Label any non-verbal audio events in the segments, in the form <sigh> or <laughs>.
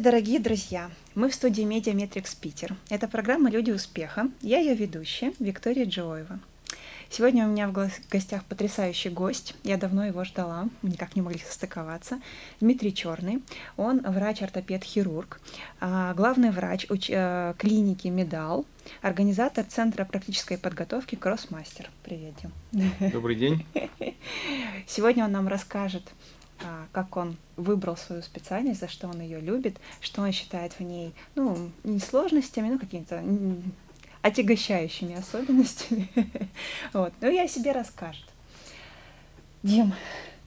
Здравствуйте, дорогие друзья! Мы в студии Медиаметрикс Питер. Это программа «Люди успеха». Я ее ведущая, Виктория Джоева. Сегодня у меня в гостях потрясающий гость. Я давно его ждала, мы никак не могли состыковаться. Дмитрий Черный. Он врач-ортопед-хирург, а, главный врач э, клиники «Медал», организатор Центра практической подготовки «Кроссмастер». Привет, Дим. Добрый день. <laughs> Сегодня он нам расскажет как он выбрал свою специальность, за что он ее любит, что он считает в ней, ну, не сложностями, ну, какими-то отягощающими особенностями. <laughs> вот. Ну, о себе расскажет. Дим,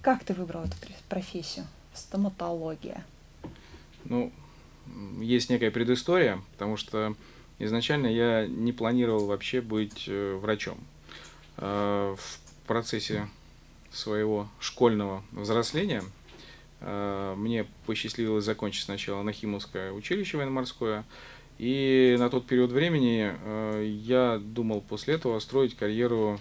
как ты выбрал эту профессию? Стоматология. Ну, есть некая предыстория, потому что изначально я не планировал вообще быть э, врачом. А, в процессе своего школьного взросления э, мне посчастливилось закончить сначала Нахимовское училище военно-морское, и на тот период времени э, я думал после этого строить карьеру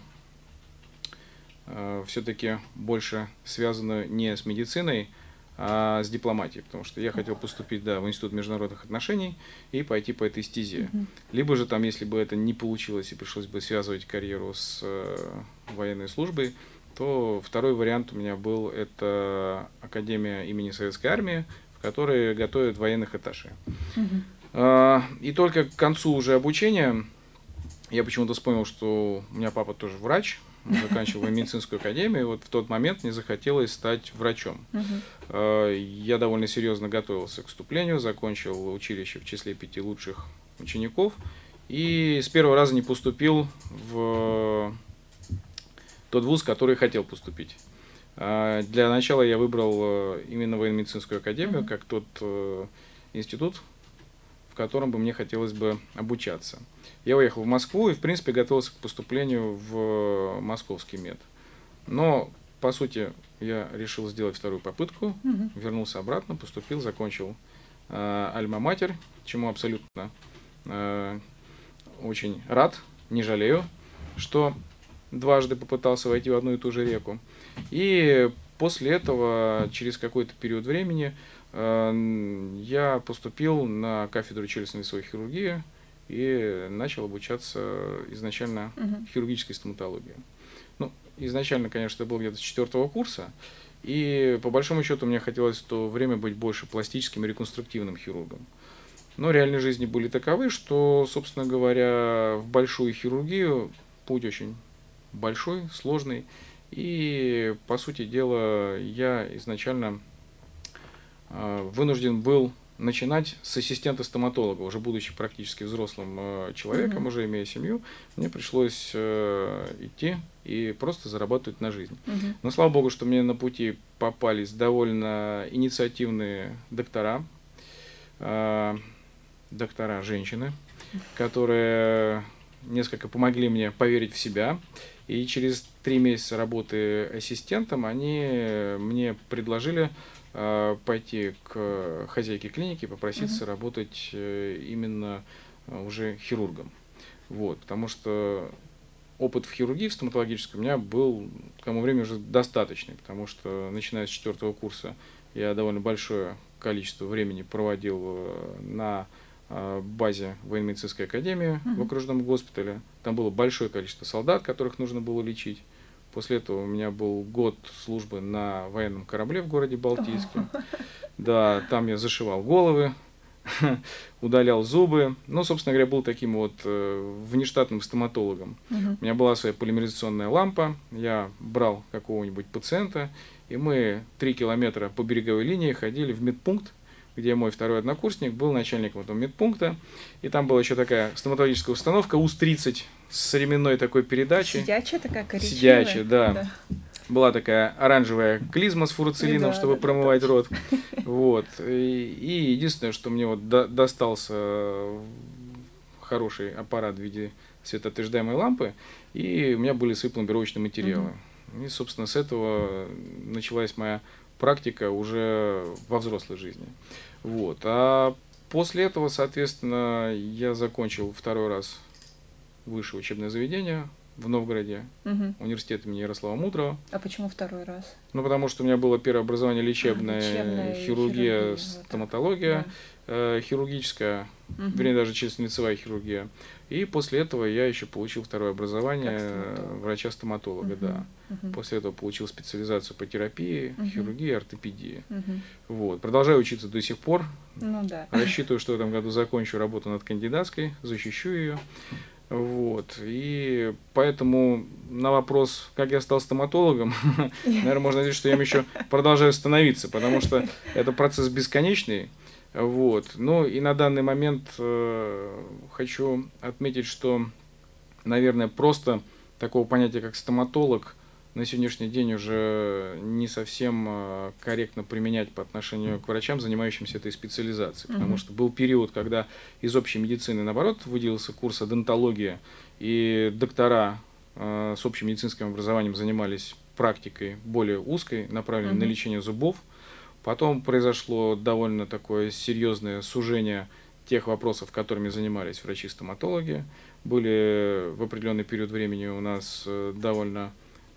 э, все-таки больше связанную не с медициной, а с дипломатией, потому что я хотел поступить да, в Институт международных отношений и пойти по этой стезе. Uh-huh. Либо же там, если бы это не получилось и пришлось бы связывать карьеру с военной службой, то второй вариант у меня был это Академия имени Советской Армии, в которой готовят военных этажей. Угу. И только к концу уже обучения я почему-то вспомнил, что у меня папа тоже врач, он заканчивал <laughs> медицинскую академию, и вот в тот момент мне захотелось стать врачом. Угу. Я довольно серьезно готовился к вступлению, закончил училище в числе пяти лучших учеников, и с первого раза не поступил в тот вуз, который хотел поступить. А, для начала я выбрал э, именно военно-медицинскую академию, как тот э, институт, в котором бы мне хотелось бы обучаться. Я уехал в Москву и, в принципе, готовился к поступлению в московский мед. Но, по сути, я решил сделать вторую попытку, угу. вернулся обратно, поступил, закончил э, Альма-Матер, чему абсолютно э, очень рад, не жалею, что дважды попытался войти в одну и ту же реку. И после этого, через какой-то период времени, э, я поступил на кафедру челюстно-лицевой хирургии и начал обучаться изначально угу. хирургической стоматологии. Ну, изначально, конечно, это был где-то с четвертого курса, и по большому счету мне хотелось в то время быть больше пластическим и реконструктивным хирургом. Но реальные жизни были таковы, что, собственно говоря, в большую хирургию путь очень большой, сложный. И, по сути дела, я изначально э, вынужден был начинать с ассистента стоматолога, уже будучи практически взрослым э, человеком, mm-hmm. уже имея семью, мне пришлось э, идти и просто зарабатывать на жизнь. Mm-hmm. Но слава богу, что мне на пути попались довольно инициативные доктора, э, доктора женщины, <laughs> которые несколько помогли мне поверить в себя. И через три месяца работы ассистентом они мне предложили э, пойти к хозяйке клиники, попроситься uh-huh. работать э, именно э, уже хирургом. Вот, потому что опыт в хирургии, в стоматологической у меня был к тому времени уже достаточный, потому что начиная с четвертого курса я довольно большое количество времени проводил э, на Э, базе военно-медицинской академии uh-huh. в окружном госпитале. Там было большое количество солдат, которых нужно было лечить. После этого у меня был год службы на военном корабле в городе Балтийске. Oh. Да, там я зашивал головы, <laughs> удалял зубы. Ну, собственно говоря, был таким вот э, внештатным стоматологом. Uh-huh. У меня была своя полимеризационная лампа. Я брал какого-нибудь пациента, и мы три километра по береговой линии ходили в медпункт, где мой второй однокурсник был начальником этого медпункта. И там была еще такая стоматологическая установка УС-30 с ременной такой передачей. Сидячая такая коричневая. Сидячая, да. да. Была такая оранжевая клизма с фуруцилином, да, чтобы да, промывать да, рот. <laughs> Вот. И, и единственное, что мне вот до, достался хороший аппарат в виде светоотверждаемой лампы, и у меня были свои пломбировочные материалы. Угу. И, собственно, с этого началась моя практика уже во взрослой жизни. Вот. А после этого, соответственно, я закончил второй раз высшее учебное заведение в Новгороде, Мгм. университет имени Ярослава Мудрого. А почему второй раз? Ну, потому что у меня было первое образование лечебное, лечебное, хирургия, хирургия, вот стоматология, э, хирургическая, Да. Мгм. вернее, даже челюстно-лицевая хирургия. И после этого я еще получил второе образование врача-стоматолога, Мгм. да. Мгм. После этого получил специализацию по терапии, Мгм. хирургии, ортопедии. Мгм. Вот. Продолжаю учиться до сих пор. Ну да. Рассчитываю, что в этом году закончу работу над кандидатской, защищу ее. Вот. И поэтому на вопрос, как я стал стоматологом, <laughs> наверное, можно сказать, что я еще продолжаю становиться, потому что это процесс бесконечный. Вот. Ну и на данный момент э, хочу отметить, что, наверное, просто такого понятия, как стоматолог, на сегодняшний день уже не совсем э, корректно применять по отношению к врачам, занимающимся этой специализацией. Потому Мгм. что был период, когда из общей медицины, наоборот, выделился курс одонтология, и доктора э, с общим медицинским образованием занимались практикой более узкой, направленной на Мгм. лечение зубов. Потом произошло довольно такое серьезное сужение тех вопросов, которыми занимались врачи-стоматологи. Были в определенный период времени у нас э, довольно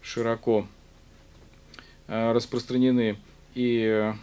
широко э, распространены и э,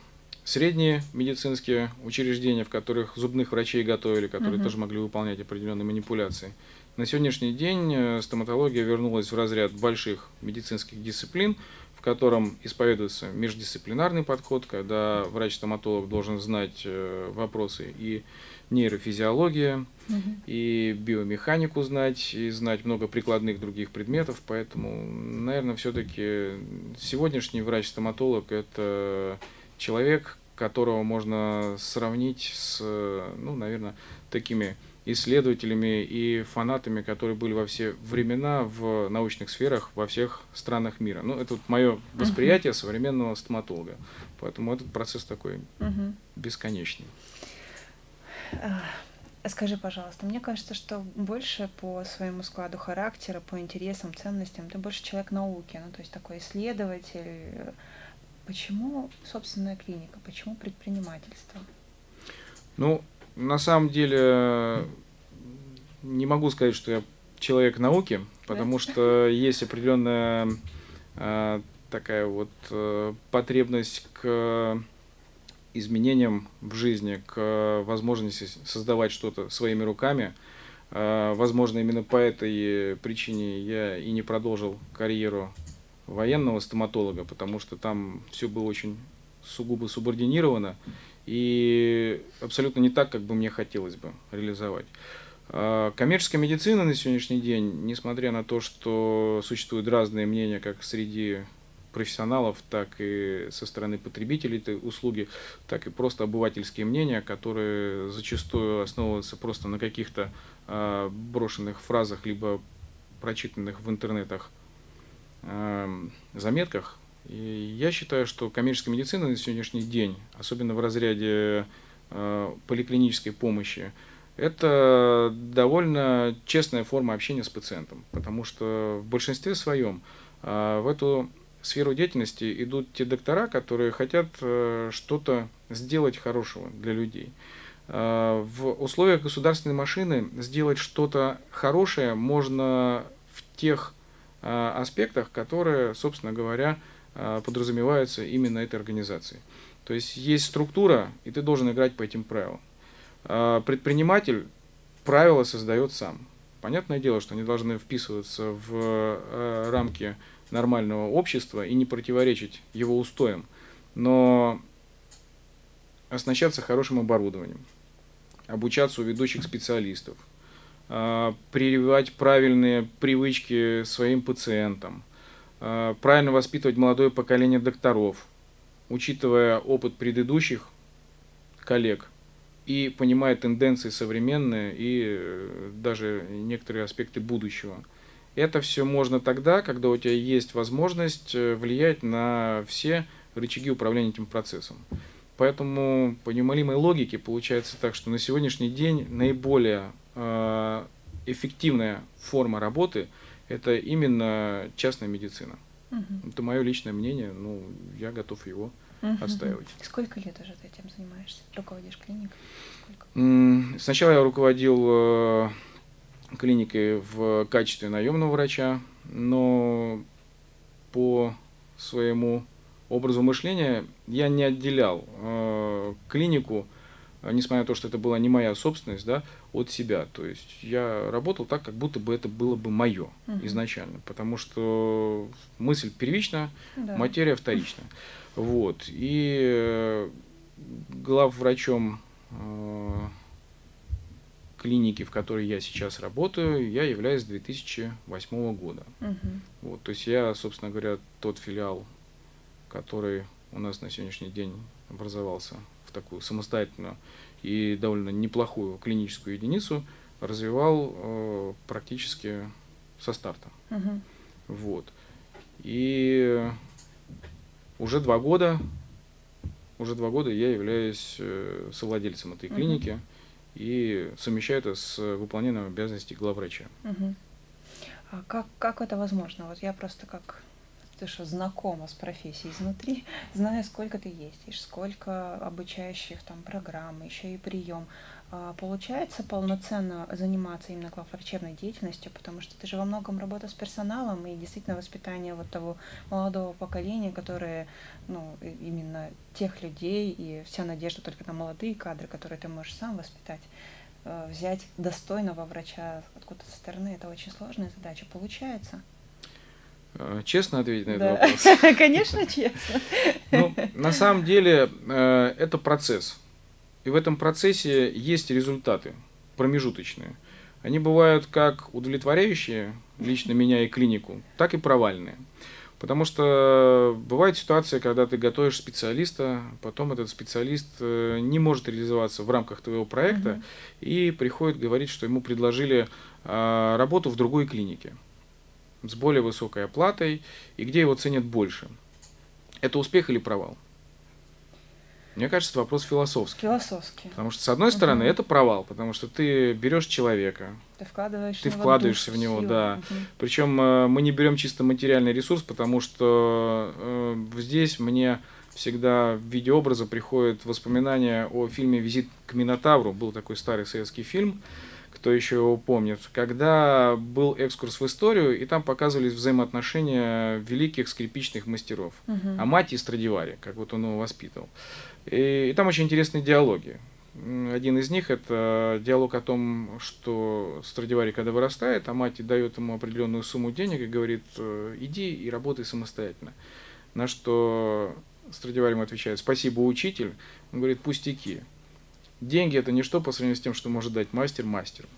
средние медицинские учреждения, в которых зубных врачей готовили, которые Мгм. тоже могли выполнять определенные манипуляции. На сегодняшний день э, стоматология вернулась в разряд больших медицинских дисциплин, в котором исповедуется междисциплинарный подход, когда врач-стоматолог должен знать вопросы и нейрофизиология, Мгм. и биомеханику знать, и знать много прикладных других предметов. Поэтому, наверное, все-таки сегодняшний врач-стоматолог – это человек, которого можно сравнить с, ну, наверное, такими исследователями и фанатами, которые были во все времена в научных сферах во всех странах мира. Ну, это вот мое восприятие современного стоматолога. Поэтому этот процесс такой Мгм. бесконечный. Скажи, пожалуйста, мне кажется, что больше по своему складу характера, по интересам, ценностям, ты больше человек науки, ну, то есть такой исследователь. Почему собственная клиника? Почему предпринимательство? Ну, на самом деле, не могу сказать, что я человек науки, потому что есть определенная э, такая вот э, потребность к изменениям в жизни, к возможности создавать что-то своими руками. Э, Возможно, именно по этой причине я и не продолжил карьеру военного стоматолога, потому что там все было очень сугубо субординировано и абсолютно не так, как бы мне хотелось бы реализовать. Коммерческая медицина на сегодняшний день, несмотря на то, что существуют разные мнения как среди профессионалов, так и со стороны потребителей этой услуги, так и просто обывательские мнения, которые зачастую основываются просто на каких-то а, брошенных фразах, либо прочитанных в интернетах эм, заметках. И я считаю, что коммерческая медицина на сегодняшний день, особенно в разряде э, поликлинической помощи, это довольно честная форма общения с пациентом, потому что в большинстве своем э, в эту сферу деятельности идут те доктора, которые хотят э, что-то сделать хорошего для людей. Э, В условиях государственной машины сделать что-то хорошее можно в тех э, аспектах, которые, собственно говоря, подразумеваются именно этой организацией. То есть есть структура, и ты должен играть по этим правилам. Предприниматель правила создает сам. Понятное дело, что они должны вписываться в рамки нормального общества и не противоречить его устоям, но оснащаться хорошим оборудованием, обучаться у ведущих специалистов, а, прививать правильные привычки своим пациентам, а, правильно воспитывать молодое поколение докторов, учитывая опыт предыдущих коллег и понимая тенденции современные и э, даже некоторые аспекты будущего. Это все можно тогда, когда у тебя есть возможность э, влиять на все рычаги управления этим процессом. Поэтому по неумолимой логике получается так, что на сегодняшний день наиболее э, эффективная форма работы это именно частная медицина. Мгм. Это мое личное мнение, ну, я готов его Мгм. отстаивать. Сколько лет уже ты этим занимаешься? Руководишь клиникой? Сколько? Сначала я руководил э, клиникой в качестве наемного врача, но по своему образу мышления я не отделял э, клинику, несмотря на то, что это была не моя собственность, да, от себя. То есть я работал так, как будто бы это было бы мое угу. изначально, потому что мысль первична, да. материя вторична. Вот. И э, главврачом э, клиники, в которой я сейчас работаю, я являюсь с 2008 года. Угу. Вот, то есть я, собственно говоря, тот филиал, который у нас на сегодняшний день образовался в такую самостоятельную и довольно неплохую клиническую единицу, развивал э, практически со старта. Угу. Вот. И уже два года, уже два года я являюсь э, совладельцем этой клиники. И совмещаю это с выполнением обязанностей главврача. А как, как это возможно? Вот я просто как ты что, знакома с профессией изнутри, <laughs> знаю, сколько ты ездишь, сколько обучающих там программ, еще и прием. А, получается полноценно заниматься именно главврачебной деятельностью, потому что ты же во многом работа с персоналом и действительно воспитание вот того молодого поколения, которое, ну, именно тех людей, и вся надежда только на молодые кадры, которые ты можешь сам воспитать. Э, взять достойного врача откуда-то со стороны, это очень сложная задача. Получается? Э, честно ответить на этот вопрос? <laughs> Конечно, честно. Ну, на самом деле, э, это процесс и в этом процессе есть результаты промежуточные. Они бывают как удовлетворяющие лично меня и клинику, так и провальные. Потому что бывает ситуация, когда ты готовишь специалиста, потом этот специалист э, не может реализоваться в рамках твоего проекта mm и приходит говорить, что ему предложили а, работу в другой клинике с более высокой оплатой и где его ценят больше. Это успех или провал? Мне кажется, вопрос философский. Философский. Потому что, с одной стороны, угу. это провал, потому что ты берешь человека, ты, вкладываешь ты вкладываешься душу, в него, силу. да. Угу. Причем э, мы не берем чисто материальный ресурс, потому что э, здесь мне всегда в виде образа приходят воспоминания о фильме «Визит к Минотавру». Был такой старый советский фильм кто еще его помнит, когда был экскурс в историю, и там показывались взаимоотношения великих скрипичных мастеров, угу. Амати и Страдивари, как вот он его воспитывал. И, там очень интересные диалоги. Один из них это диалог о том, что Страдивари, когда вырастает, а мать дает ему определенную сумму денег и говорит, «Э, иди и работай самостоятельно. На что Страдивари ему отвечает, спасибо, учитель. Он говорит, пустяки. Деньги это ничто по сравнению с тем, что может дать мастер мастеру.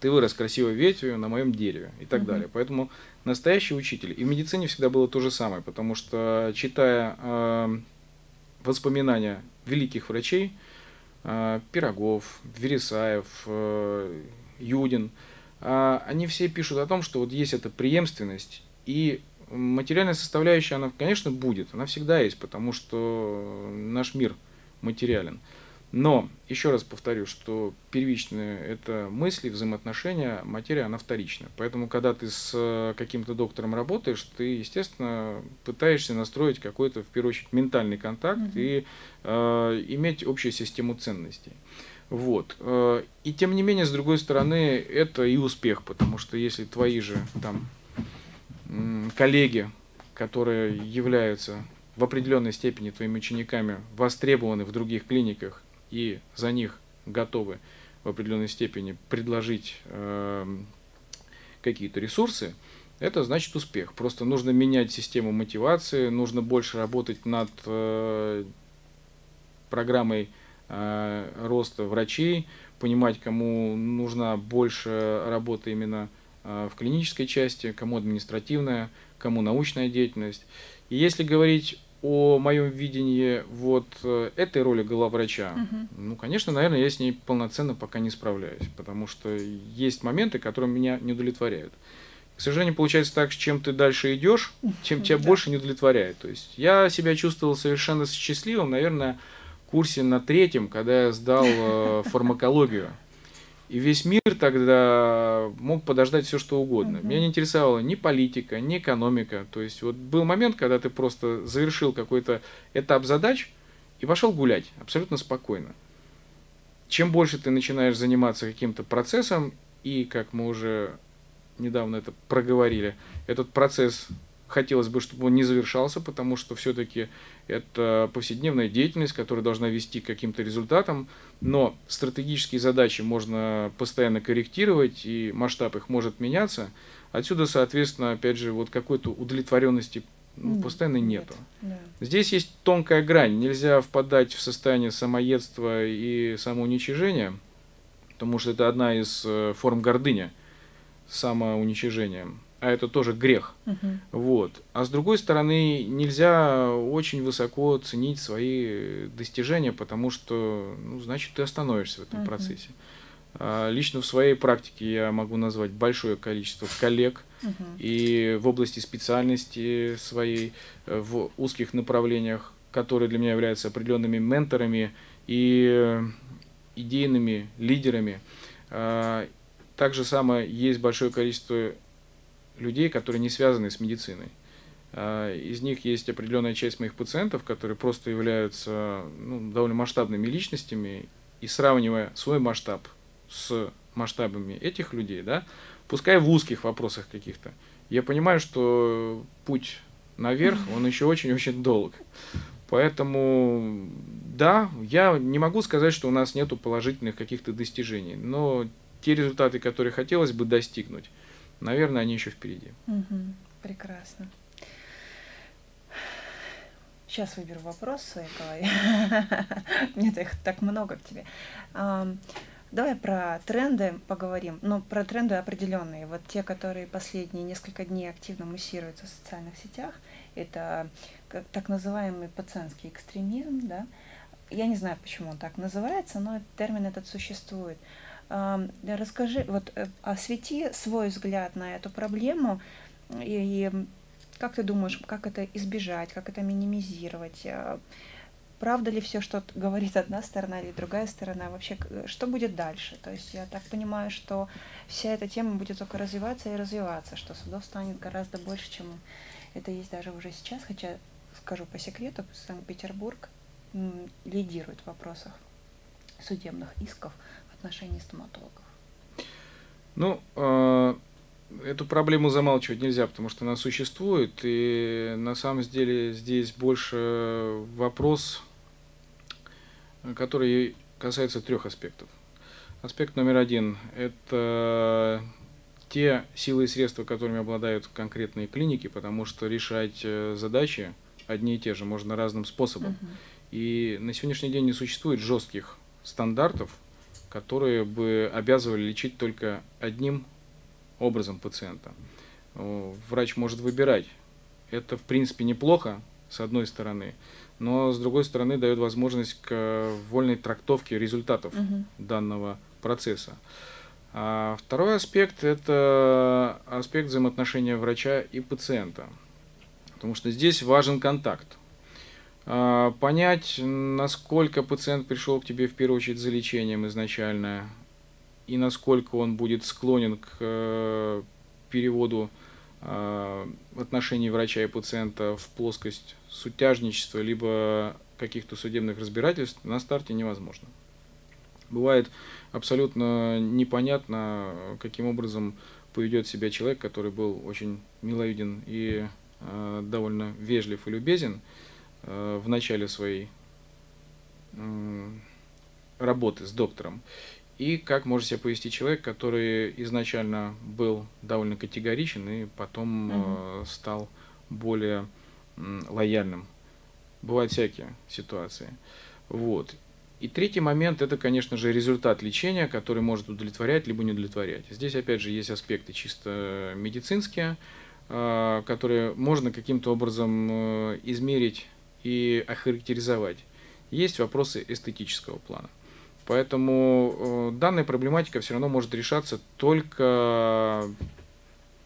Ты вырос красивой ветвью на моем дереве и так угу. далее. Поэтому настоящий учитель. И в медицине всегда было то же самое, потому что читая э, воспоминания великих врачей, э, Пирогов, Вересаев, э, Юдин, э, они все пишут о том, что вот есть эта преемственность и материальная составляющая, она, конечно, будет, она всегда есть, потому что наш мир материален. Но, еще раз повторю, что первичные это мысли, взаимоотношения, материя, она вторичная. Поэтому, когда ты с э, каким-то доктором работаешь, ты, естественно, пытаешься настроить какой-то, в первую очередь, ментальный контакт угу. и э, иметь общую систему ценностей. Вот. Э, и тем не менее, с другой стороны, это и успех, потому что если твои же там коллеги, которые являются в определенной степени твоими учениками, востребованы в других клиниках, и за них готовы в определенной степени предложить э, какие-то ресурсы, это значит успех. Просто нужно менять систему мотивации, нужно больше работать над э, программой э, роста врачей, понимать, кому нужна больше работы именно э, в клинической части, кому административная, кому научная деятельность. И если говорить о моем видении вот э, этой роли главврача, угу. ну, конечно, наверное, я с ней полноценно пока не справляюсь, потому что есть моменты, которые меня не удовлетворяют. К сожалению, получается так, чем ты дальше идешь, тем <laughs> тебя да. больше не удовлетворяет. То есть я себя чувствовал совершенно счастливым, наверное, в курсе на третьем, когда я сдал э, фармакологию. И весь мир тогда мог подождать все, что угодно. Uh-huh. Меня не интересовала ни политика, ни экономика. То есть вот был момент, когда ты просто завершил какой-то этап задач и пошел гулять абсолютно спокойно. Чем больше ты начинаешь заниматься каким-то процессом, И, как мы уже недавно это проговорили, этот процесс хотелось бы, чтобы он не завершался, потому что все-таки это повседневная деятельность, которая должна вести к каким-то результатам, но стратегические задачи можно постоянно корректировать, и масштаб их может меняться. Отсюда, соответственно, опять же, вот какой-то удовлетворенности ну, постоянно нету. Нет, да. Здесь есть тонкая грань. Нельзя впадать в состояние самоедства и самоуничижения, потому что это одна из э, форм гордыни, самоуничижение а это тоже грех. Uh-huh. Вот. А с другой стороны, нельзя очень высоко ценить свои достижения, потому что, ну, значит, ты остановишься в этом uh-huh. процессе. А, лично в своей практике я могу назвать большое количество коллег uh-huh. и в области специальности своей, э, в узких направлениях, которые для меня являются определенными менторами и идейными лидерами. А, также самое есть большое количество людей, которые не связаны с медициной. А, из них есть определенная часть моих пациентов, которые просто являются ну, довольно масштабными личностями, и сравнивая свой масштаб с масштабами этих людей, да, пускай в узких вопросах каких-то, я понимаю, что путь наверх, он еще очень-очень долг. Поэтому, да, я не могу сказать, что у нас нету положительных каких-то достижений, но те результаты, которые хотелось бы достигнуть, наверное, они еще впереди. Угу, прекрасно. Сейчас выберу вопрос в. <laughs> Нет, их так много к тебе. Давай про тренды поговорим. Ну, про тренды определенные. Вот те, которые последние несколько дней активно муссируются в социальных сетях, это так называемый пациентский экстремизм, да. Я не знаю, почему он так называется, но термин этот существует. Расскажи, вот э, освети свой взгляд на эту проблему и, и как ты думаешь, как это избежать, как это минимизировать? А, правда ли все, что говорит одна сторона или другая сторона? Вообще, что будет дальше? То есть я так понимаю, что вся эта тема будет только развиваться и развиваться, что судов станет гораздо больше, чем это есть даже уже сейчас, хотя, скажу по секрету, Санкт-Петербург лидирует в вопросах судебных исков отношении стоматологов? Ну, э, эту проблему замалчивать нельзя, потому что она существует, и на самом деле здесь больше вопрос, который касается трех аспектов. Аспект номер один – это те силы и средства, которыми обладают конкретные клиники, потому что решать э, задачи одни и те же можно разным способом. Uh-huh. И на сегодняшний день не существует жестких стандартов, которые бы обязывали лечить только одним образом пациента. Врач может выбирать. Это, в принципе, неплохо, с одной стороны, но, с другой стороны, дает возможность к вольной трактовке результатов угу. данного процесса. А второй аспект – это аспект взаимоотношения врача и пациента. Потому что здесь важен контакт. А, понять, насколько пациент пришел к тебе в первую очередь за лечением изначально, и насколько он будет склонен к э, переводу э, отношений врача и пациента в плоскость сутяжничества, либо каких-то судебных разбирательств, на старте невозможно. Бывает абсолютно непонятно, каким образом поведет себя человек, который был очень миловиден и э, довольно вежлив и любезен, Э, в начале своей работы с доктором, и как может себя повести человек, который изначально был довольно категоричен и потом угу. стал более лояльным. Бывают всякие ситуации. Вот. И третий момент это, конечно же, результат лечения, который может удовлетворять либо не удовлетворять. Здесь, опять же, есть аспекты чисто медицинские, э, которые можно каким-то образом измерить и охарактеризовать. Есть вопросы эстетического плана. Поэтому э, данная проблематика все равно может решаться только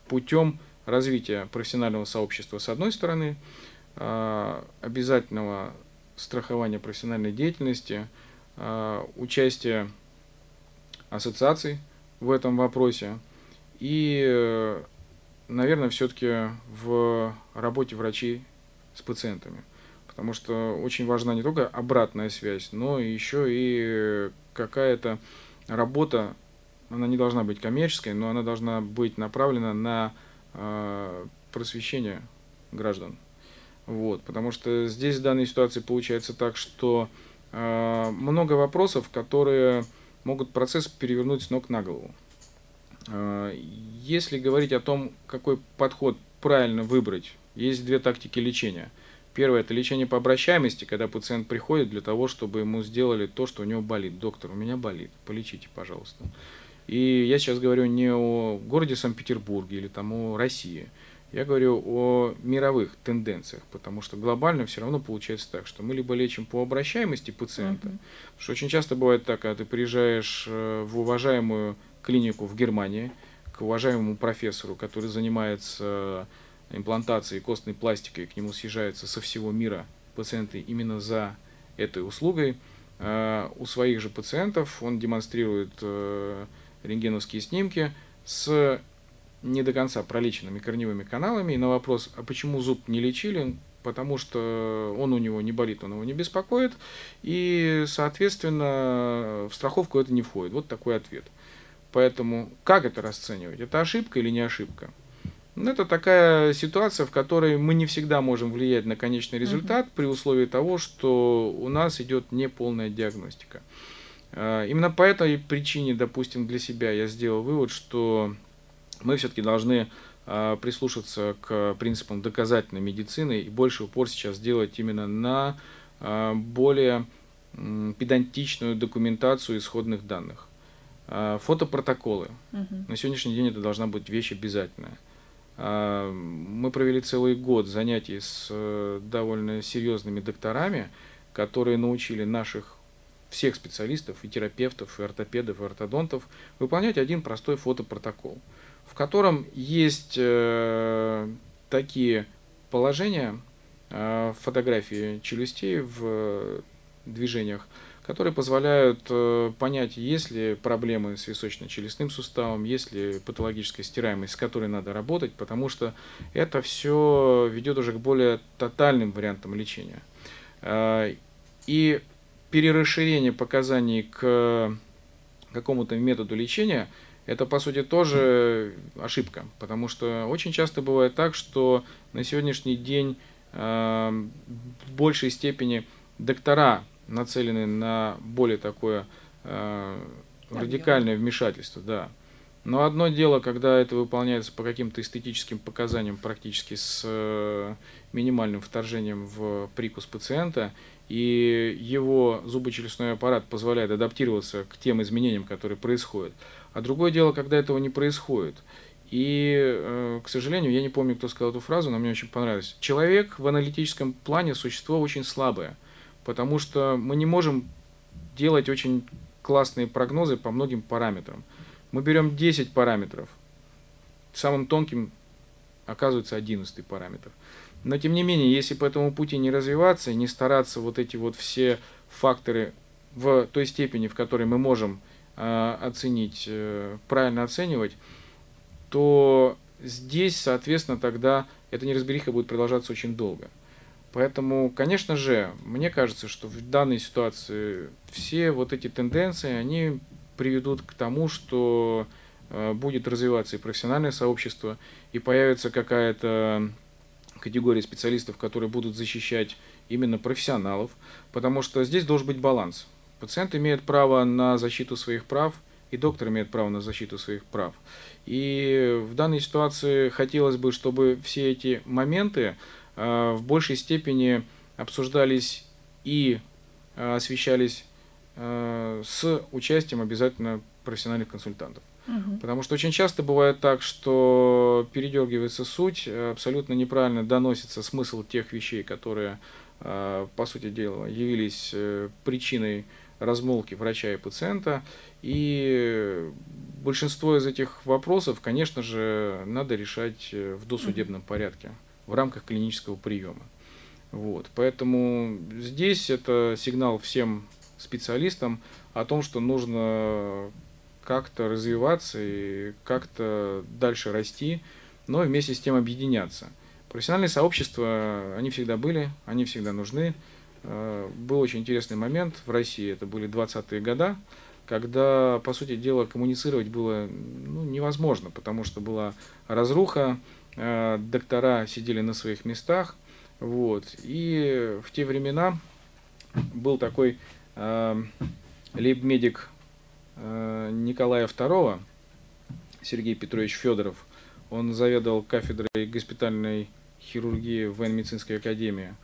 путем развития профессионального сообщества с одной стороны, э, обязательного страхования профессиональной деятельности, э, участия ассоциаций в этом вопросе и, наверное, все-таки в работе врачей с пациентами потому что очень важна не только обратная связь, но еще и какая-то работа она не должна быть коммерческой, но она должна быть направлена на э, просвещение граждан. Вот, потому что здесь в данной ситуации получается так, что э, много вопросов, которые могут процесс перевернуть с ног на голову. Э, если говорить о том, какой подход правильно выбрать, есть две тактики лечения. Первое – это лечение по обращаемости, когда пациент приходит для того, чтобы ему сделали то, что у него болит. Доктор, у меня болит, полечите, пожалуйста. И я сейчас говорю не о городе Санкт-Петербурге или там о России – я говорю о мировых тенденциях, потому что глобально все равно получается так, что мы либо лечим по обращаемости пациента, uh-huh. что очень часто бывает так, когда ты приезжаешь э, в уважаемую клинику в Германии к уважаемому профессору, который занимается имплантацией костной пластикой, к нему съезжаются со всего мира пациенты именно за этой услугой. Э, у своих же пациентов он демонстрирует э, рентгеновские снимки с не до конца пролеченными корневыми каналами. И на вопрос, а почему зуб не лечили, потому что он у него не болит, он его не беспокоит, и, соответственно, в страховку это не входит. Вот такой ответ. Поэтому как это расценивать? Это ошибка или не ошибка? Ну, это такая ситуация, в которой мы не всегда можем влиять на конечный результат uh-huh. при условии того, что у нас идет неполная диагностика. А, именно по этой причине, допустим, для себя я сделал вывод, что мы все-таки должны э, прислушаться к принципам доказательной медицины и больше упор сейчас делать именно на э, более педантичную документацию исходных данных. Фотопротоколы. Угу. На сегодняшний день это должна быть вещь обязательная. Э, мы провели целый год занятий с э, довольно серьезными докторами, которые научили наших всех специалистов, и терапевтов, и ортопедов, и ортодонтов выполнять один простой фотопротокол в котором есть э, такие положения э, фотографии челюстей в движениях, которые позволяют э, понять, есть ли проблемы с височно-челюстным суставом, есть ли патологическая стираемость, с которой надо работать, потому что это все ведет уже к более тотальным вариантам лечения. Э, и перерасширение показаний к какому-то методу лечения – это, по сути, тоже ошибка, потому что очень часто бывает так, что на сегодняшний день э, в большей степени доктора нацелены на более такое э, радикальное вмешательство, да. Но одно дело, когда это выполняется по каким-то эстетическим показаниям, практически с э, минимальным вторжением в прикус пациента, и его зубочелюстной аппарат позволяет адаптироваться к тем изменениям, которые происходят. А другое дело, когда этого не происходит. И, э, к сожалению, я не помню, кто сказал эту фразу, но мне очень понравилось. Человек в аналитическом плане существо очень слабое, потому что мы не можем делать очень классные прогнозы по многим параметрам. Мы берем 10 параметров, самым тонким оказывается 11 параметр. Но тем не менее, если по этому пути не развиваться не стараться вот эти вот все факторы в той степени, в которой мы можем Э, оценить, э, правильно оценивать, то здесь, соответственно, тогда эта неразбериха будет продолжаться очень долго. Поэтому, конечно же, мне кажется, что в данной ситуации все вот эти тенденции, они приведут к тому, что э, будет развиваться и профессиональное сообщество, и появится какая-то категория специалистов, которые будут защищать именно профессионалов, потому что здесь должен быть баланс. Пациент имеет право на защиту своих прав, и доктор имеет право на защиту своих прав. И в данной ситуации хотелось бы, чтобы все эти моменты в большей степени обсуждались и э, освещались э, с участием обязательно профессиональных консультантов. Угу. Потому что очень часто бывает так, что передергивается суть, абсолютно неправильно доносится смысл тех вещей, которые, по сути дела, явились причиной размолвки врача и пациента. И большинство из этих вопросов, конечно же, надо решать э, в досудебном порядке в рамках клинического приема. Вот. Поэтому здесь это сигнал всем специалистам о том, что нужно как-то развиваться и как-то дальше расти, но вместе с тем объединяться. Профессиональные сообщества, они всегда были, они всегда нужны. Э, был очень интересный момент в России, это были 20-е годы, когда, по сути дела, коммуницировать было ну, невозможно, потому что была разруха, доктора сидели на своих местах, вот, и в те времена был такой э, лейб-медик э, Николая II, Сергей Петрович Федоров, он заведовал кафедрой госпитальной хирургии в военно-медицинской академии.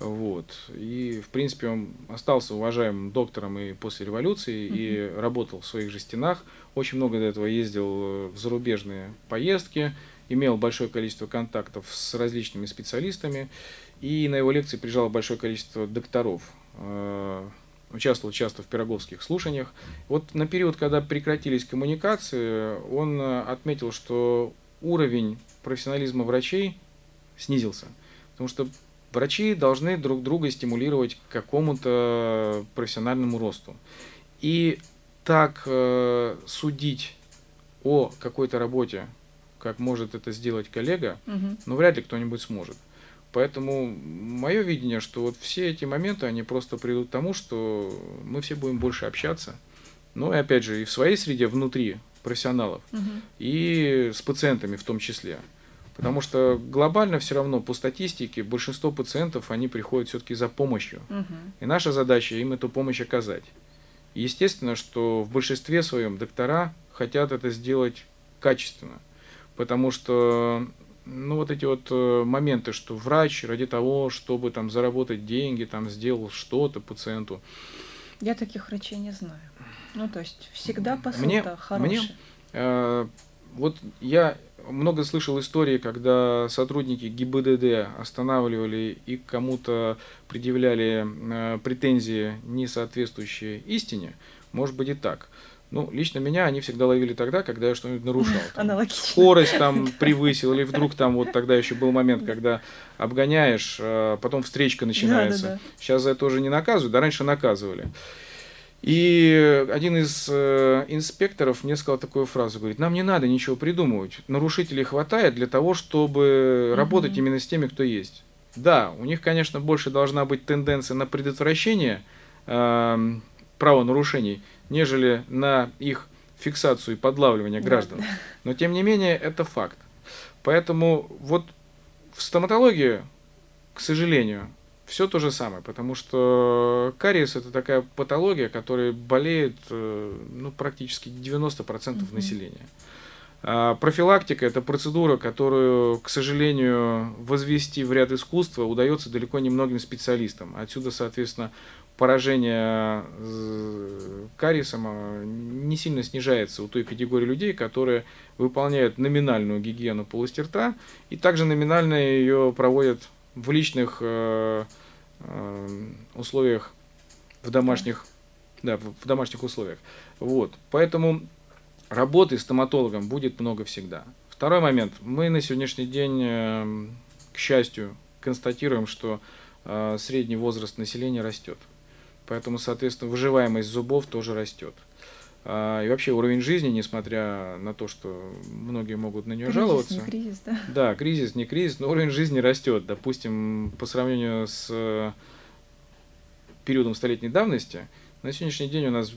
Вот. И, в принципе, он остался уважаемым доктором и после революции, mm-hmm. и работал в своих же стенах. Очень много до этого ездил в зарубежные поездки, имел большое количество контактов с различными специалистами, и на его лекции приезжало большое количество докторов. Э, участвовал часто в пироговских слушаниях. Вот на период, когда прекратились коммуникации, он отметил, что уровень профессионализма врачей снизился. Потому что врачи должны друг друга стимулировать к какому-то профессиональному росту. И так э, судить о какой-то работе, как может это сделать коллега, угу. ну вряд ли кто-нибудь сможет. Поэтому мое видение, что вот все эти моменты, они просто придут к тому, что мы все будем больше общаться. Ну и опять же, и в своей среде внутри профессионалов, угу. и с пациентами в том числе. Потому что глобально все равно по статистике большинство пациентов, они приходят все-таки за помощью. Угу. И наша задача им эту помощь оказать. Естественно, что в большинстве своем доктора хотят это сделать качественно. Потому что ну, вот эти вот э, моменты, что врач ради того, чтобы там заработать деньги, там сделал что-то пациенту. Я таких врачей не знаю. Ну, то есть всегда посыл мне, хороший. Мне, э, вот я много слышал истории, когда сотрудники ГИБДД останавливали и кому-то предъявляли э, претензии, не соответствующие истине. Может быть и так. Ну, лично меня они всегда ловили тогда, когда я что-нибудь нарушал. Там, Аналогично. Скорость там <laughs> превысил, или вдруг там вот тогда еще был момент, когда обгоняешь, а потом встречка начинается. Да, да, да. Сейчас за это тоже не наказывают, да раньше наказывали. И один из э, инспекторов мне сказал такую фразу, говорит, нам не надо ничего придумывать, нарушителей хватает для того, чтобы угу. работать именно с теми, кто есть. Да, у них, конечно, больше должна быть тенденция на предотвращение э, правонарушений, нежели на их фиксацию и подлавливание граждан. <laughs> Но тем не менее это факт. Поэтому вот в стоматологии, к сожалению, все то же самое, потому что кариес это такая патология, которая болеет э, ну, практически 90% mm-hmm. населения. А профилактика это процедура, которую, к сожалению, возвести в ряд искусства удается далеко не многим специалистам. Отсюда, соответственно, поражение э, кариесом а, не сильно снижается у той категории людей, которые выполняют номинальную гигиену полости рта и также номинально ее проводят в личных э, э, условиях, в домашних, да, в, домашних условиях. Вот. Поэтому работы стоматологом будет много всегда. Второй момент. Мы на сегодняшний день, э, к счастью, констатируем, что э, средний возраст населения растет. Поэтому, соответственно, выживаемость зубов тоже растет. А, и вообще уровень жизни, несмотря на то, что многие могут на нее кризис, жаловаться. Не кризис, да? Да, кризис, не кризис, но уровень жизни растет. Допустим, по сравнению с э, периодом столетней давности, на сегодняшний день у нас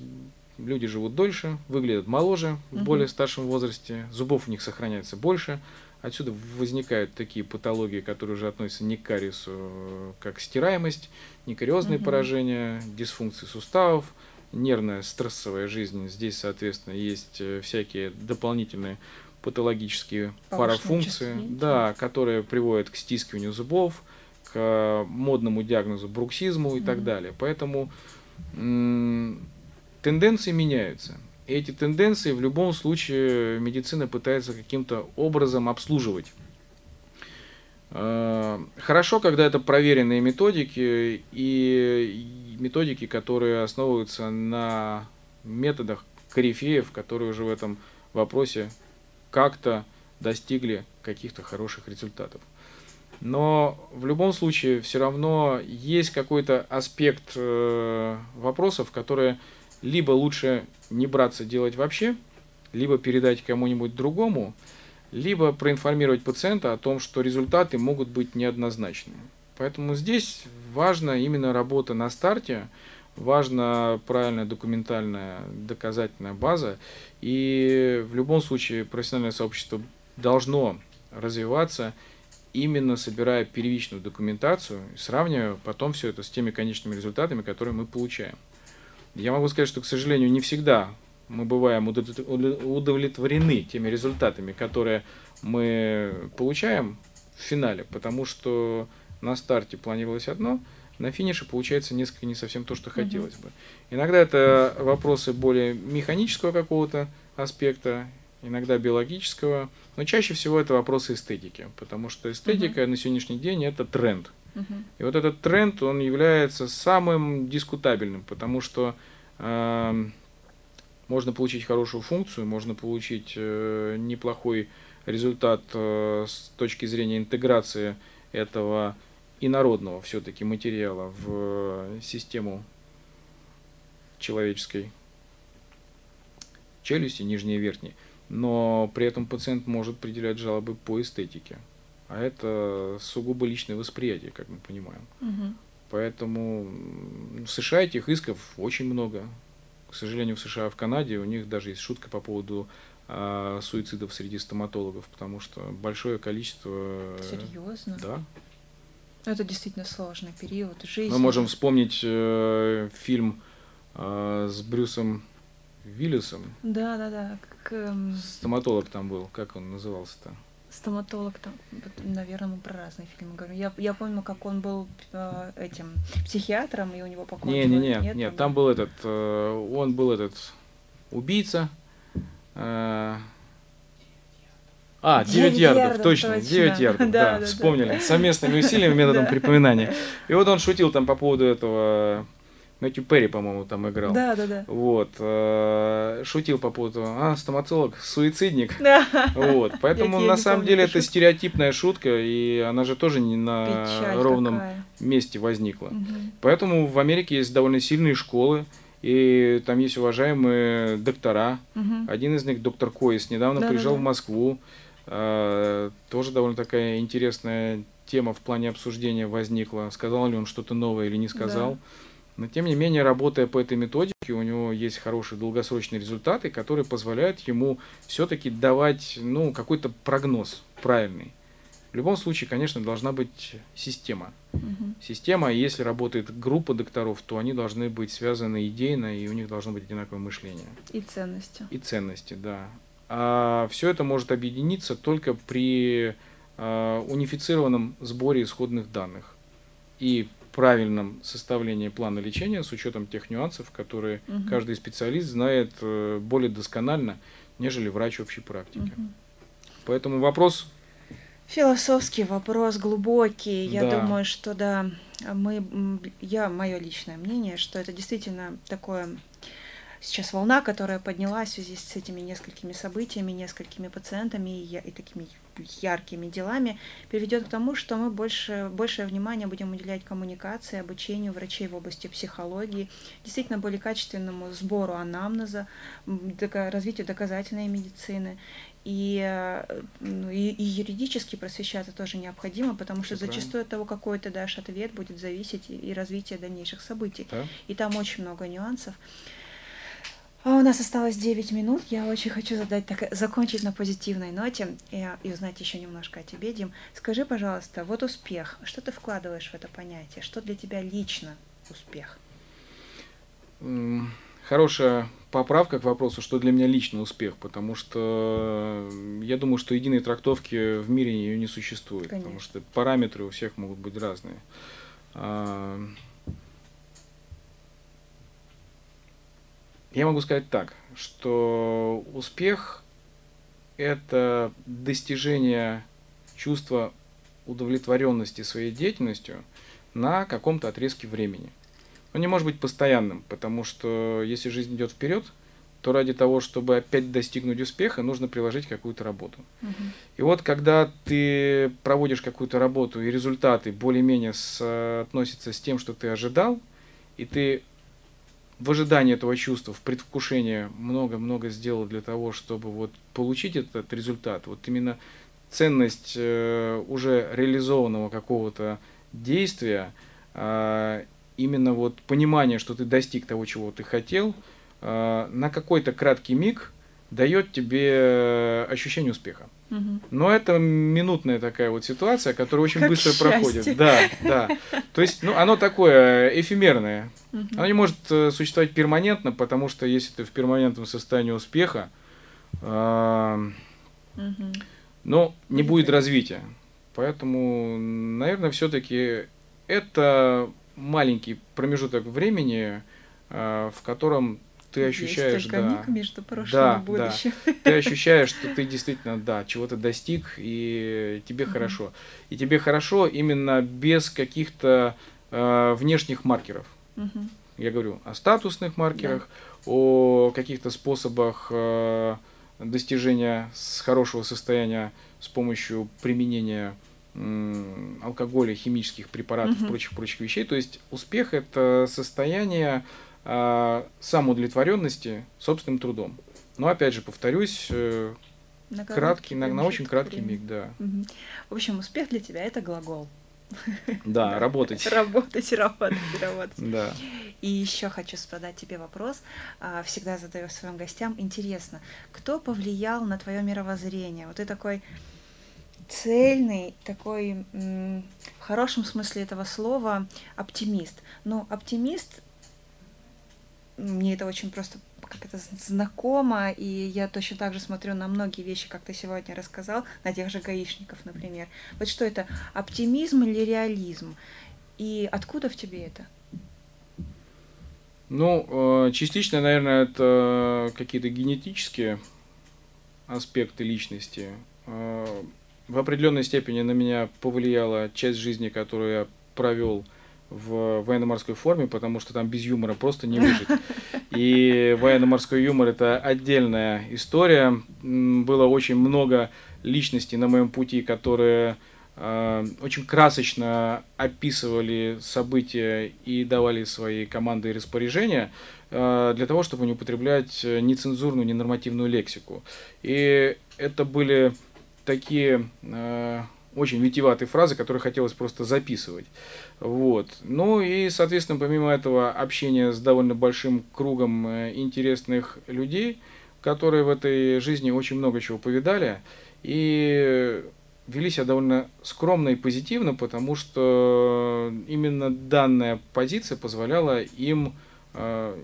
люди живут дольше, выглядят моложе в угу. более старшем возрасте, зубов у них сохраняется больше. Отсюда возникают такие патологии, которые уже относятся не к кариесу, как стираемость, некариозные угу. поражения, дисфункции суставов, нервная стрессовая жизнь. Здесь, соответственно, есть э, всякие дополнительные патологические парафункции, да, которые приводят к стискиванию зубов, к модному диагнозу бруксизму и mm так далее. Поэтому тенденции меняются. Эти тенденции в любом случае медицина пытается каким-то образом обслуживать. Э, хорошо, когда это проверенные методики и методики, которые основываются на методах корифеев, которые уже в этом вопросе как-то достигли каких-то хороших результатов. Но в любом случае все равно есть какой-то аспект э, вопросов, которые либо лучше не браться делать вообще, либо передать кому-нибудь другому, либо проинформировать пациента о том, что результаты могут быть неоднозначными. Поэтому здесь важна именно работа на старте, важна правильная документальная доказательная база, и в любом случае профессиональное сообщество должно развиваться именно собирая первичную документацию, сравнивая потом все это с теми конечными результатами, которые мы получаем. Я могу сказать, что, к сожалению, не всегда мы бываем удовлетворены теми результатами, которые мы получаем в финале, потому что на старте планировалось одно, на финише получается несколько не совсем то, что хотелось бы. Иногда это вопросы более механического какого-то аспекта, иногда биологического, но чаще всего это вопросы эстетики, потому что эстетика на сегодняшний день это тренд. Uh-huh. И вот этот тренд, он является самым дискутабельным, потому что э, можно получить хорошую функцию, можно получить э, неплохой результат э, с точки зрения интеграции этого инородного все-таки материала в систему человеческой челюсти, нижней и верхней но при этом пациент может определять жалобы по эстетике. А это сугубо личное восприятие, как мы понимаем. Угу. Поэтому в США этих исков очень много. К сожалению, в США, в Канаде у них даже есть шутка по поводу а, суицидов среди стоматологов, потому что большое количество... Серьезно? Да. Это действительно сложный период жизни. Мы можем вспомнить э, фильм э, с Брюсом Виллисом. Да, да, да. Как, эм... Стоматолог там был, как он назывался-то? Стоматолог там, наверное, мы про разные фильмы говорим. Я, я помню, как он был э, этим психиатром, и у него покончилось. Не, не, не, нет, нет, там был этот, э, он был этот убийца. Э, а, 9 ярдов, ярдов, точно, точно. 9 ярдов, да, да, да вспомнили. Да. Совместными усилиями, методом <laughs> припоминания. И вот он шутил там по поводу этого Мэтью Перри, по-моему, там играл. Да, да, да. Вот. Э, шутил по поводу, а, стоматолог, суицидник. Да. Вот. Поэтому, на самом деле, это стереотипная шутка, и она же тоже не на ровном месте возникла. Поэтому в Америке есть довольно сильные школы, и там есть уважаемые доктора. Один из них, доктор Коис, недавно приезжал в Москву. Э, тоже довольно такая интересная тема в плане обсуждения возникла. Сказал ли он что-то новое или не сказал. Да. Но тем не менее, работая по этой методике, у него есть хорошие долгосрочные результаты, которые позволяют ему все-таки давать ну, какой-то прогноз правильный. В любом случае, конечно, должна быть система. Угу. Система, если работает группа докторов, то они должны быть связаны идейно, и у них должно быть одинаковое мышление. И ценности. И ценности, да. А все это может объединиться только при э, унифицированном сборе исходных данных. И правильном составлении плана лечения с учетом тех нюансов, которые угу. каждый специалист знает э, более досконально, нежели врач общей практики. Угу. Поэтому вопрос Философский вопрос, глубокий. Я да. думаю, что да, мы, я, мое личное мнение, что это действительно такое сейчас волна, которая поднялась в связи с этими несколькими событиями, несколькими пациентами и, и такими яркими делами, приведет к тому, что мы больше, большее внимание будем уделять коммуникации, обучению врачей в области психологии, действительно более качественному сбору анамнеза, развитию доказательной медицины. И, ну, и, и юридически просвещаться тоже необходимо, потому что Все зачастую правильно. от того, какой ты дашь ответ, будет зависеть и, и развитие дальнейших событий. Да? И там очень много нюансов. А у нас осталось 9 минут. Я очень хочу задать так, закончить на позитивной ноте и, и узнать еще немножко о тебе, Дим. Скажи, пожалуйста, вот успех. Что ты вкладываешь в это понятие? Что для тебя лично успех? Хорошая поправка к вопросу, что для меня лично успех, потому что я думаю, что единой трактовки в мире ее не существует, Конечно. потому что параметры у всех могут быть разные. Я могу сказать так, что успех – это достижение чувства удовлетворенности своей деятельностью на каком-то отрезке времени. Он не может быть постоянным, потому что если жизнь идет вперед, то ради того, чтобы опять достигнуть успеха, нужно приложить какую-то работу. Угу. И вот когда ты проводишь какую-то работу, и результаты более-менее соотносятся с тем, что ты ожидал, и ты в ожидании этого чувства, в предвкушении много-много сделал для того, чтобы вот получить этот результат. Вот именно ценность э, уже реализованного какого-то действия э, именно вот понимание, что ты достиг того, чего ты хотел, э, на какой-то краткий миг дает тебе ощущение успеха. Но это минутная такая вот ситуация, которая очень как быстро счастье. проходит. Да, да. То есть, ну, оно такое эфемерное. Оно не может э, существовать перманентно, потому что если ты в перманентном состоянии успеха, э, ну, не будет развития. Поэтому, наверное, все-таки это маленький промежуток времени, э, в котором ты ощущаешь, Есть да, миг между прошлым да, и будущим. да. ты ощущаешь, что ты действительно, да, чего-то достиг, и тебе Мгм. хорошо. И тебе хорошо именно без каких-то э, внешних маркеров. Мгм. Я говорю о статусных маркерах, о каких-то способах э, достижения с хорошего состояния с помощью применения алкоголя, химических препаратов, Мгм. прочих прочих вещей. То есть успех это состояние самоудовлетворенности собственным трудом. Но опять же повторюсь, э, На краткий, на, на очень краткий времени. миг, да. Мгм. В общем, успех для тебя это глагол. <laughs> Да, работать. Работать, работать, работать. <laughs> Да. И еще хочу задать тебе вопрос. а, Всегда задаю своим гостям. Интересно, кто повлиял на твое мировоззрение? Вот ты такой цельный, такой в хорошем смысле этого слова оптимист. Но оптимист, мне это очень просто как это знакомо, и я точно так же смотрю на многие вещи, как ты сегодня рассказал, на тех же гаишников, например. Вот что это, оптимизм или реализм? И откуда в тебе это? Ну, э, частично, наверное, это какие-то генетические аспекты личности. Э, В определенной степени на меня повлияла часть жизни, которую я провел в военно-морской форме, потому что там без юмора просто не выжить. И военно-морской юмор это отдельная история. Было очень много личностей на моем пути, которые э, очень красочно описывали события и давали свои команды и распоряжения э, для того, чтобы не употреблять нецензурную, ненормативную лексику. И это были такие э, очень витиеватые фразы, которые хотелось просто записывать. Вот. Ну и, соответственно, помимо этого общения с довольно большим кругом э, интересных людей, которые в этой жизни очень много чего повидали, и вели себя довольно скромно и позитивно, потому что именно данная позиция позволяла им э,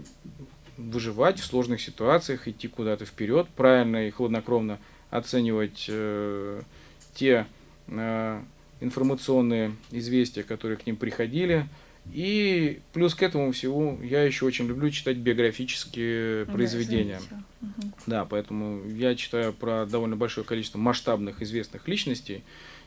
выживать в сложных ситуациях, идти куда-то вперед, правильно и хладнокровно оценивать э, те информационные известия, которые к ним приходили. И плюс к этому всему я еще очень люблю читать биографические Да, произведения. Мгм. Да, поэтому я читаю про довольно большое количество масштабных известных личностей.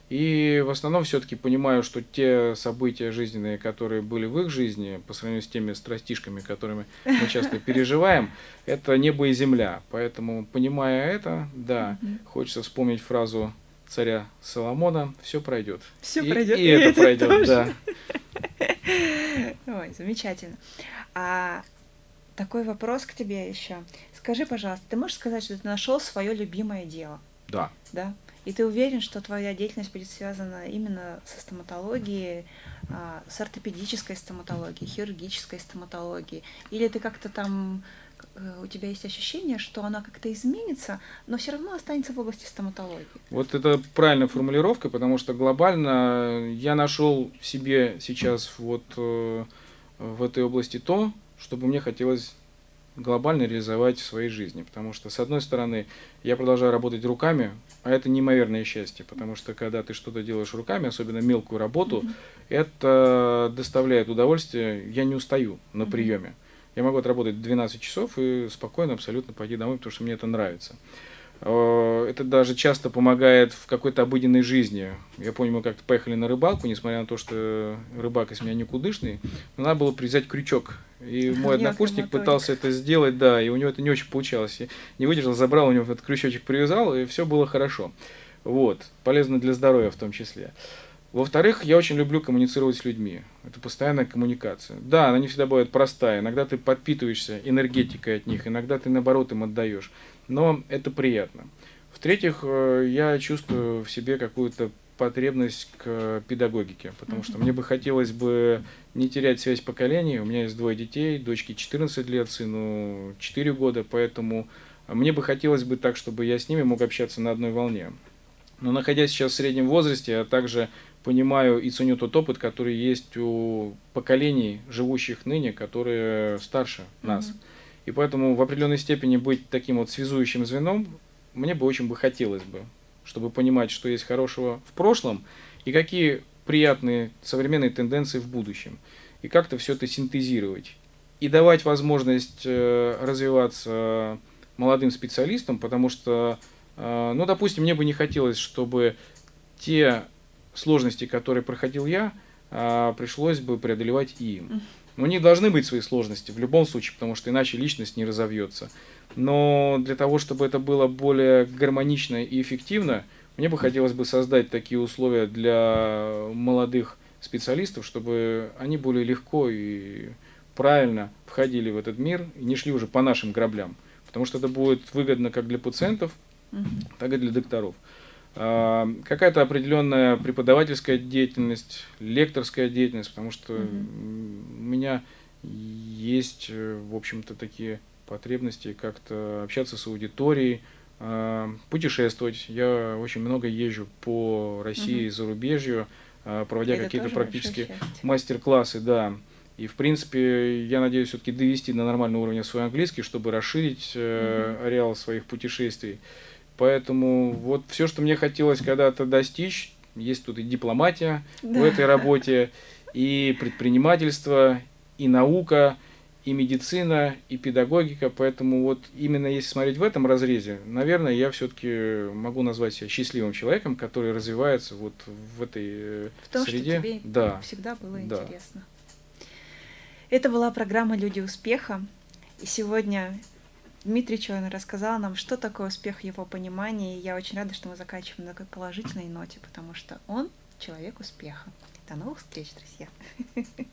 И в основном все-таки понимаю, что те события жизненные, которые были в их жизни, по сравнению с теми страстишками, которыми мы часто <laughs> переживаем, это небо и земля. Поэтому, понимая это, да, хочется вспомнить фразу царя Соломона «все пройдет». Всё И- пройдет, И, это пройдет, тоже. да. Ой, замечательно. А такой вопрос к тебе еще. Скажи, пожалуйста, ты можешь сказать, что ты нашел свое любимое дело, Да. да? И ты уверен, что твоя деятельность будет связана именно со стоматологией, а, с ортопедической стоматологией, хирургической стоматологией? Или ты как-то там у тебя есть ощущение, что она как-то изменится, но все равно останется в области стоматологии? Вот это правильная формулировка, потому что глобально я нашел в себе сейчас вот э, в этой области то, что бы мне хотелось глобально реализовать в своей жизни. Потому что, с одной стороны, я продолжаю работать руками, а это неимоверное счастье, потому что когда ты что-то делаешь руками, особенно мелкую работу, Мгм. это доставляет удовольствие, я не устаю на Мгм. приеме. Я могу отработать 12 часов и спокойно абсолютно пойти домой, потому что мне это нравится. Э, Это даже часто помогает в какой-то обыденной жизни. Я помню, мы как-то поехали на рыбалку, несмотря на то, что рыбак из меня никудышный, но надо было привязать крючок. И мой <laughs> однокурсник пытался это сделать, да, и у него это не очень получалось. Я не выдержал, забрал у него этот крючочек, привязал, и все было хорошо. Вот, полезно для здоровья в том числе. Во-вторых, я очень люблю коммуницировать с людьми. Это постоянная коммуникация. Да, она не всегда бывает простая. Иногда ты подпитываешься энергетикой от них, иногда ты наоборот им отдаешь. Но это приятно. В-третьих, э, я чувствую в себе какую-то потребность к педагогике, потому что мне бы хотелось бы не терять связь поколений. У меня есть двое детей, дочке 14 лет, сыну 4 года, поэтому мне бы хотелось бы так, чтобы я с ними мог общаться на одной волне. Но находясь сейчас в среднем возрасте, я также понимаю и ценю тот опыт, который есть у поколений, живущих ныне, которые старше нас. Mm-hmm. И поэтому в определенной степени быть таким вот связующим звеном мне бы очень бы хотелось бы, чтобы понимать, что есть хорошего в прошлом и какие приятные современные тенденции в будущем. И как-то все это синтезировать. И давать возможность э, развиваться молодым специалистам, потому что, э, ну, допустим, мне бы не хотелось, чтобы те сложности, которые проходил я, э, пришлось бы преодолевать им. У них должны быть свои сложности в любом случае, потому что иначе личность не разовьется. Но для того, чтобы это было более гармонично и эффективно, мне бы хотелось бы создать такие условия для молодых специалистов, чтобы они более легко и правильно входили в этот мир и не шли уже по нашим граблям. Потому что это будет выгодно как для пациентов, так и для докторов. Какая-то определенная преподавательская деятельность, лекторская деятельность, потому что угу. у меня есть, э, в общем-то, такие потребности как-то общаться с аудиторией, путешествовать. Я очень много езжу по России угу. зарубежью, а, проводя какие-то практически мастер-классы, да. И, в принципе, я надеюсь все-таки довести до нормального уровня свой английский, чтобы расширить угу. ареал своих путешествий. Поэтому вот все, что мне хотелось когда-то достичь, есть тут и дипломатия да. в этой работе, и предпринимательство, и наука, и медицина, и педагогика. Поэтому вот именно если смотреть в этом разрезе, наверное, я все-таки могу назвать себя счастливым человеком, который развивается вот в этой э, в том, среде. Что тебе да. всегда было да. интересно. Это была программа «Люди успеха». И сегодня Дмитрий Чойн рассказал нам, что такое успех в его понимании. И я очень рада, что мы заканчиваем на такой положительной ноте, потому что он человек успеха. До новых встреч, друзья! <laughs>